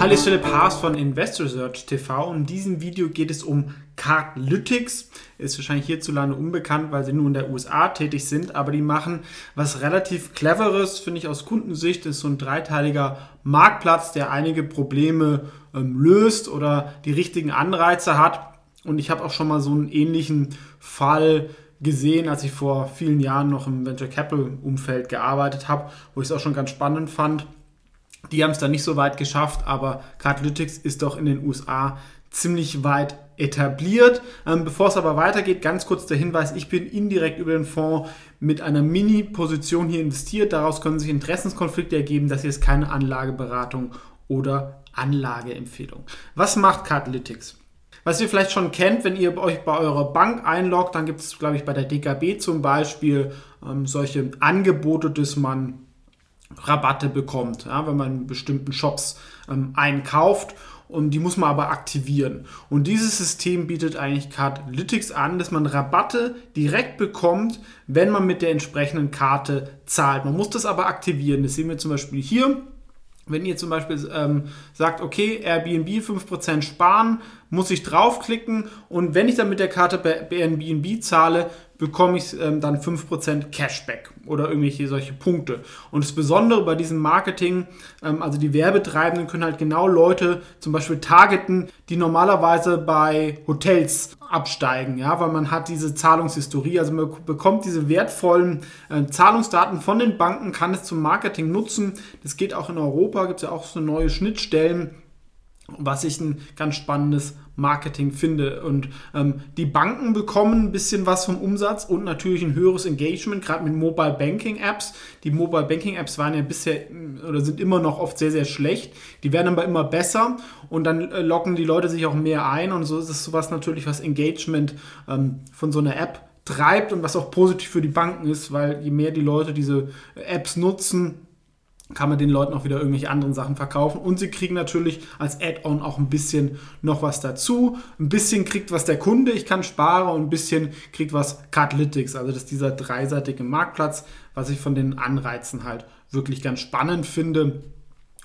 Hallo, ich bin Philipp Haas von Investor Research TV und in diesem Video geht es um Cardlytics. Ist wahrscheinlich hierzulande unbekannt, weil sie nur in der USA tätig sind, aber die machen was relativ cleveres, finde ich aus Kundensicht. Das ist so ein dreiteiliger Marktplatz, der einige Probleme ähm, löst oder die richtigen Anreize hat. Und ich habe auch schon mal so einen ähnlichen Fall gesehen, als ich vor vielen Jahren noch im Venture Capital Umfeld gearbeitet habe, wo ich es auch schon ganz spannend fand. Die haben es dann nicht so weit geschafft, aber Cardlytics ist doch in den USA ziemlich weit etabliert. Ähm, bevor es aber weitergeht, ganz kurz der Hinweis, ich bin indirekt über den Fonds mit einer Mini-Position hier investiert. Daraus können sich Interessenskonflikte ergeben. Das hier ist keine Anlageberatung oder Anlageempfehlung. Was macht Cardlytics? Was ihr vielleicht schon kennt, wenn ihr euch bei eurer Bank einloggt, dann gibt es, glaube ich, bei der DKB zum Beispiel ähm, solche Angebote, dass man Rabatte bekommt, ja, wenn man in bestimmten Shops ähm, einkauft. Und die muss man aber aktivieren. Und dieses System bietet eigentlich Cardlytics an, dass man Rabatte direkt bekommt, wenn man mit der entsprechenden Karte zahlt. Man muss das aber aktivieren. Das sehen wir zum Beispiel hier. Wenn ihr zum Beispiel ähm, sagt, okay, Airbnb 5% sparen, muss ich draufklicken und wenn ich dann mit der Karte bei Airbnb zahle, bekomme ich ähm, dann 5% Cashback oder irgendwelche solche Punkte. Und das Besondere bei diesem Marketing, ähm, also die Werbetreibenden können halt genau Leute zum Beispiel targeten, die normalerweise bei Hotels absteigen, ja, weil man hat diese Zahlungshistorie, also man bekommt diese wertvollen äh, Zahlungsdaten von den Banken, kann es zum Marketing nutzen. Das geht auch in Europa, gibt es ja auch so neue Schnittstellen was ich ein ganz spannendes Marketing finde. Und ähm, die Banken bekommen ein bisschen was vom Umsatz und natürlich ein höheres Engagement, gerade mit Mobile Banking Apps. Die Mobile Banking Apps waren ja bisher oder sind immer noch oft sehr, sehr schlecht. Die werden aber immer besser und dann äh, locken die Leute sich auch mehr ein und so ist es sowas natürlich, was Engagement ähm, von so einer App treibt und was auch positiv für die Banken ist, weil je mehr die Leute diese Apps nutzen, kann man den Leuten auch wieder irgendwelche anderen Sachen verkaufen. Und sie kriegen natürlich als Add-on auch ein bisschen noch was dazu. Ein bisschen kriegt was der Kunde, ich kann sparen und ein bisschen kriegt was Cardlytics. Also das ist dieser dreiseitige Marktplatz, was ich von den Anreizen halt wirklich ganz spannend finde.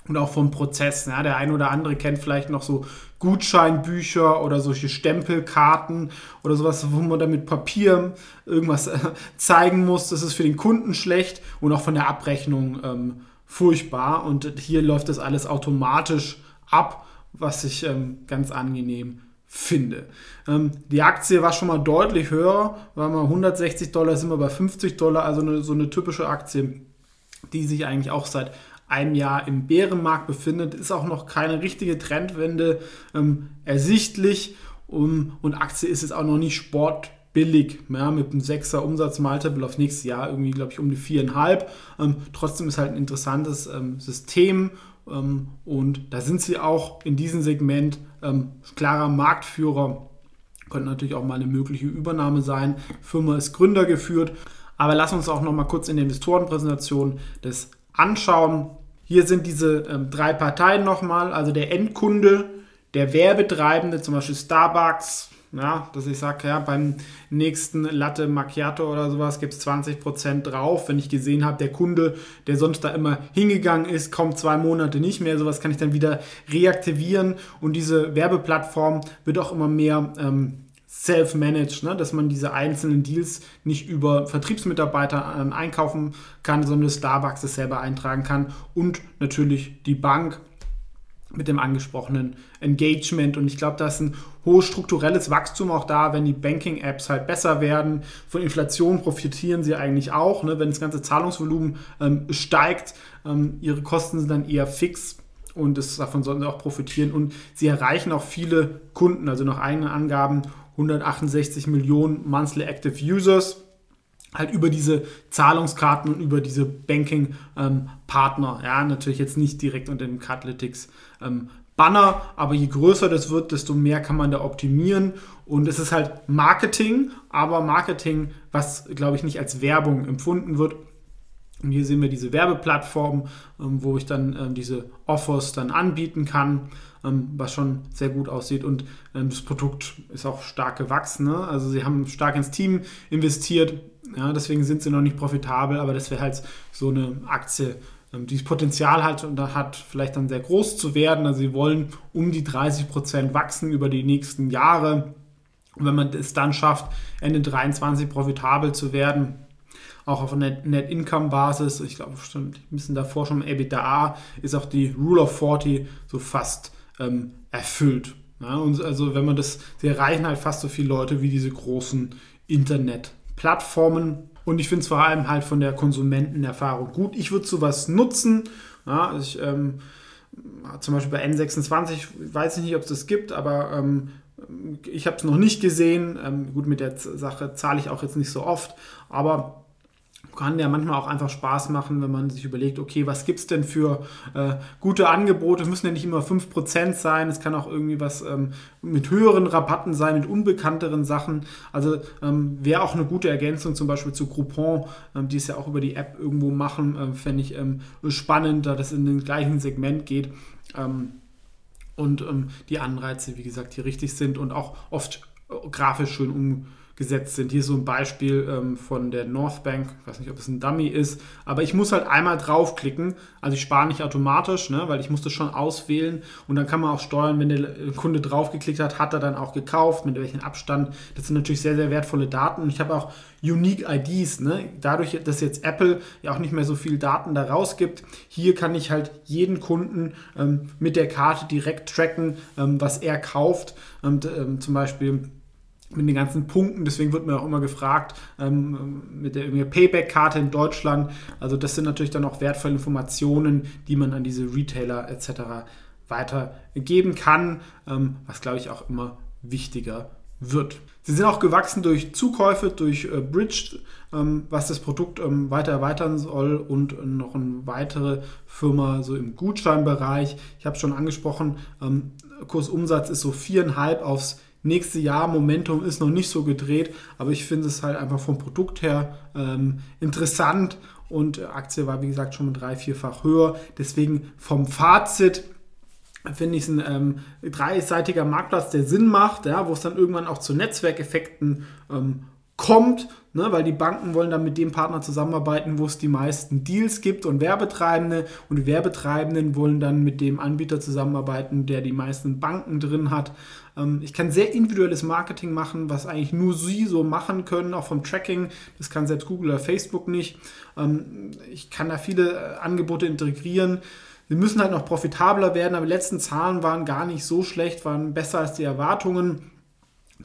Und auch vom Prozess. Ja, der ein oder andere kennt vielleicht noch so Gutscheinbücher oder solche Stempelkarten oder sowas, wo man dann mit Papier irgendwas äh, zeigen muss. Das ist für den Kunden schlecht und auch von der Abrechnung ähm, furchtbar. Und hier läuft das alles automatisch ab, was ich ähm, ganz angenehm finde. Ähm, die Aktie war schon mal deutlich höher, war mal 160 Dollar, sind wir bei 50 Dollar, also eine, so eine typische Aktie, die sich eigentlich auch seit einem Jahr im Bärenmarkt befindet, ist auch noch keine richtige Trendwende ähm, ersichtlich um, und Aktie ist jetzt auch noch nicht Sport billig, ja, mit einem 6er Umsatzmultiple auf nächstes Jahr irgendwie, glaube ich, um die 4,5. Ähm, trotzdem ist halt ein interessantes ähm, System ähm, und da sind sie auch in diesem Segment ähm, klarer Marktführer. Könnte natürlich auch mal eine mögliche Übernahme sein. Die Firma ist gründergeführt. Aber lass uns auch noch mal kurz in der Investorenpräsentation das anschauen. Hier sind diese ähm, drei Parteien nochmal, also der Endkunde, der Werbetreibende, zum Beispiel Starbucks, ja, dass ich sage, ja, beim nächsten Latte Macchiato oder sowas gibt es 20% drauf. Wenn ich gesehen habe, der Kunde, der sonst da immer hingegangen ist, kommt zwei Monate nicht mehr, sowas kann ich dann wieder reaktivieren. Und diese Werbeplattform wird auch immer mehr ähm, self-managed, ne? dass man diese einzelnen Deals nicht über Vertriebsmitarbeiter ähm, einkaufen kann, sondern Starbucks es selber eintragen kann. Und natürlich die Bank mit dem angesprochenen Engagement. Und ich glaube, da ist ein hohes strukturelles Wachstum auch da, wenn die Banking-Apps halt besser werden. Von Inflation profitieren sie eigentlich auch, ne? wenn das ganze Zahlungsvolumen ähm, steigt. Ähm, ihre Kosten sind dann eher fix und das, davon sollen sie auch profitieren. Und sie erreichen auch viele Kunden, also nach eigenen Angaben 168 Millionen Monthly Active Users halt über diese Zahlungskarten und über diese Banking-Partner. Ähm, ja, natürlich jetzt nicht direkt unter dem Cardlytics ähm, Banner, aber je größer das wird, desto mehr kann man da optimieren. Und es ist halt Marketing, aber Marketing, was, glaube ich, nicht als Werbung empfunden wird. Und hier sehen wir diese Werbeplattform, ähm, wo ich dann ähm, diese Offers dann anbieten kann, ähm, was schon sehr gut aussieht. Und ähm, das Produkt ist auch stark gewachsen. Ne? Also sie haben stark ins Team investiert, ja, deswegen sind sie noch nicht profitabel, aber das wäre halt so eine Aktie, ähm, dieses Potenzial hat und hat vielleicht dann sehr groß zu werden. Also sie wollen um die 30 Prozent wachsen über die nächsten Jahre. Und wenn man es dann schafft, Ende 23 profitabel zu werden, auch auf Net-Income-Basis, ich glaube, ein bisschen davor schon EBITDA, ist auch die Rule of 40 so fast ähm, erfüllt. Ja, und also wenn man das, sie erreichen halt fast so viele Leute wie diese großen Internet-Plattformen. Und ich finde es vor allem halt von der Konsumentenerfahrung gut. Ich würde sowas nutzen. Ja, ich, ähm, zum Beispiel bei N26 weiß ich nicht, ob es das gibt, aber ähm, ich habe es noch nicht gesehen. Ähm, gut, mit der Sache zahle ich auch jetzt nicht so oft, aber kann ja manchmal auch einfach Spaß machen, wenn man sich überlegt, okay, was gibt es denn für äh, gute Angebote? Es müssen ja nicht immer 5% sein, es kann auch irgendwie was ähm, mit höheren Rabatten sein, mit unbekannteren Sachen. Also ähm, wäre auch eine gute Ergänzung zum Beispiel zu Groupon, ähm, die es ja auch über die App irgendwo machen, ähm, fände ich ähm, spannend, da das in den gleichen Segment geht. Ähm, und die Anreize, wie gesagt, hier richtig sind und auch oft äh, grafisch schön umgesetzt gesetzt sind. Hier so ein Beispiel ähm, von der Northbank, ich weiß nicht, ob es ein Dummy ist, aber ich muss halt einmal draufklicken, also ich spare nicht automatisch, ne, weil ich das schon auswählen und dann kann man auch steuern, wenn der Kunde draufgeklickt hat, hat er dann auch gekauft, mit welchem Abstand. Das sind natürlich sehr, sehr wertvolle Daten und ich habe auch Unique IDs, ne? dadurch, dass jetzt Apple ja auch nicht mehr so viel Daten da rausgibt, hier kann ich halt jeden Kunden ähm, mit der Karte direkt tracken, ähm, was er kauft und ähm, zum Beispiel mit den ganzen Punkten. Deswegen wird mir auch immer gefragt, ähm, mit der Payback-Karte in Deutschland. Also das sind natürlich dann auch wertvolle Informationen, die man an diese Retailer etc. weitergeben kann, ähm, was glaube ich auch immer wichtiger wird. Sie sind auch gewachsen durch Zukäufe, durch äh, Bridge, ähm, was das Produkt ähm, weiter erweitern soll und äh, noch eine weitere Firma so im Gutscheinbereich. Ich habe es schon angesprochen, ähm, Kursumsatz ist so viereinhalb aufs nächste Jahr. Momentum ist noch nicht so gedreht, aber ich finde es halt einfach vom Produkt her ähm, interessant und Aktie war wie gesagt schon drei, vierfach höher. Deswegen vom Fazit finde ich es ein ähm, dreiseitiger Marktplatz, der Sinn macht, ja, wo es dann irgendwann auch zu Netzwerkeffekten ähm, kommt, ne, weil die Banken wollen dann mit dem Partner zusammenarbeiten, wo es die meisten Deals gibt und Werbetreibende und die Werbetreibenden wollen dann mit dem Anbieter zusammenarbeiten, der die meisten Banken drin hat. Ähm, ich kann sehr individuelles Marketing machen, was eigentlich nur sie so machen können, auch vom Tracking. Das kann selbst Google oder Facebook nicht. Ähm, ich kann da viele äh, Angebote integrieren. Wir müssen halt noch profitabler werden, aber die letzten Zahlen waren gar nicht so schlecht, waren besser als die Erwartungen.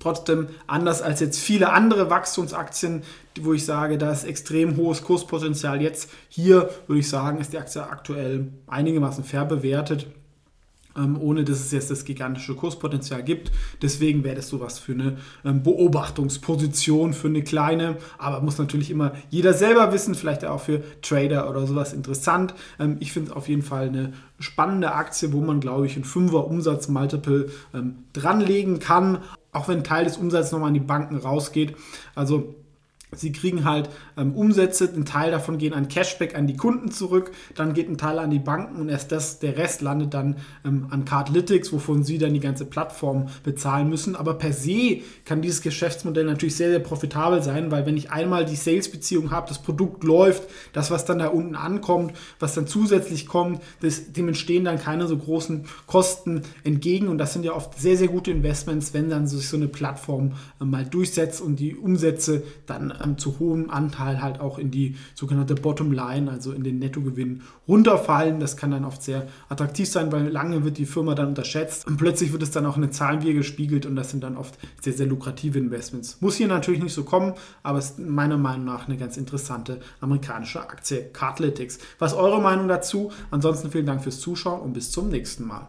Trotzdem anders als jetzt viele andere Wachstumsaktien, wo ich sage, da ist extrem hohes Kurspotenzial. Jetzt hier würde ich sagen, ist die Aktie aktuell einigermaßen fair bewertet, ähm, ohne dass es jetzt das gigantische Kurspotenzial gibt. Deswegen wäre das sowas für eine ähm, Beobachtungsposition, für eine kleine, aber muss natürlich immer jeder selber wissen, vielleicht auch für Trader oder sowas interessant. Ähm, ich finde es auf jeden Fall eine spannende Aktie, wo man, glaube ich, ein 5er Umsatzmultiple dranlegen kann auch wenn ein Teil des Umsatzes nochmal an die Banken rausgeht. Also Sie kriegen halt ähm, Umsätze, ein Teil davon gehen an Cashback an die Kunden zurück, dann geht ein Teil an die Banken und erst das, der Rest landet dann ähm, an Cardlytics, wovon sie dann die ganze Plattform bezahlen müssen. Aber per se kann dieses Geschäftsmodell natürlich sehr, sehr profitabel sein, weil wenn ich einmal die Sales-Beziehung habe, das Produkt läuft, das, was dann da unten ankommt, was dann zusätzlich kommt, das, dem entstehen dann keine so großen Kosten entgegen und das sind ja oft sehr, sehr gute Investments, wenn dann sich so eine Plattform äh, mal durchsetzt und die Umsätze dann ähm, zu hohem Anteil halt auch in die sogenannte Bottom Line, also in den Nettogewinn runterfallen. Das kann dann oft sehr attraktiv sein, weil lange wird die Firma dann unterschätzt und plötzlich wird es dann auch in den Zahlen wieder gespiegelt und das sind dann oft sehr, sehr lukrative Investments. Muss hier natürlich nicht so kommen, aber ist meiner Meinung nach eine ganz interessante amerikanische Aktie, Cardlytics. Was ist eure Meinung dazu? Ansonsten vielen Dank fürs Zuschauen und bis zum nächsten Mal.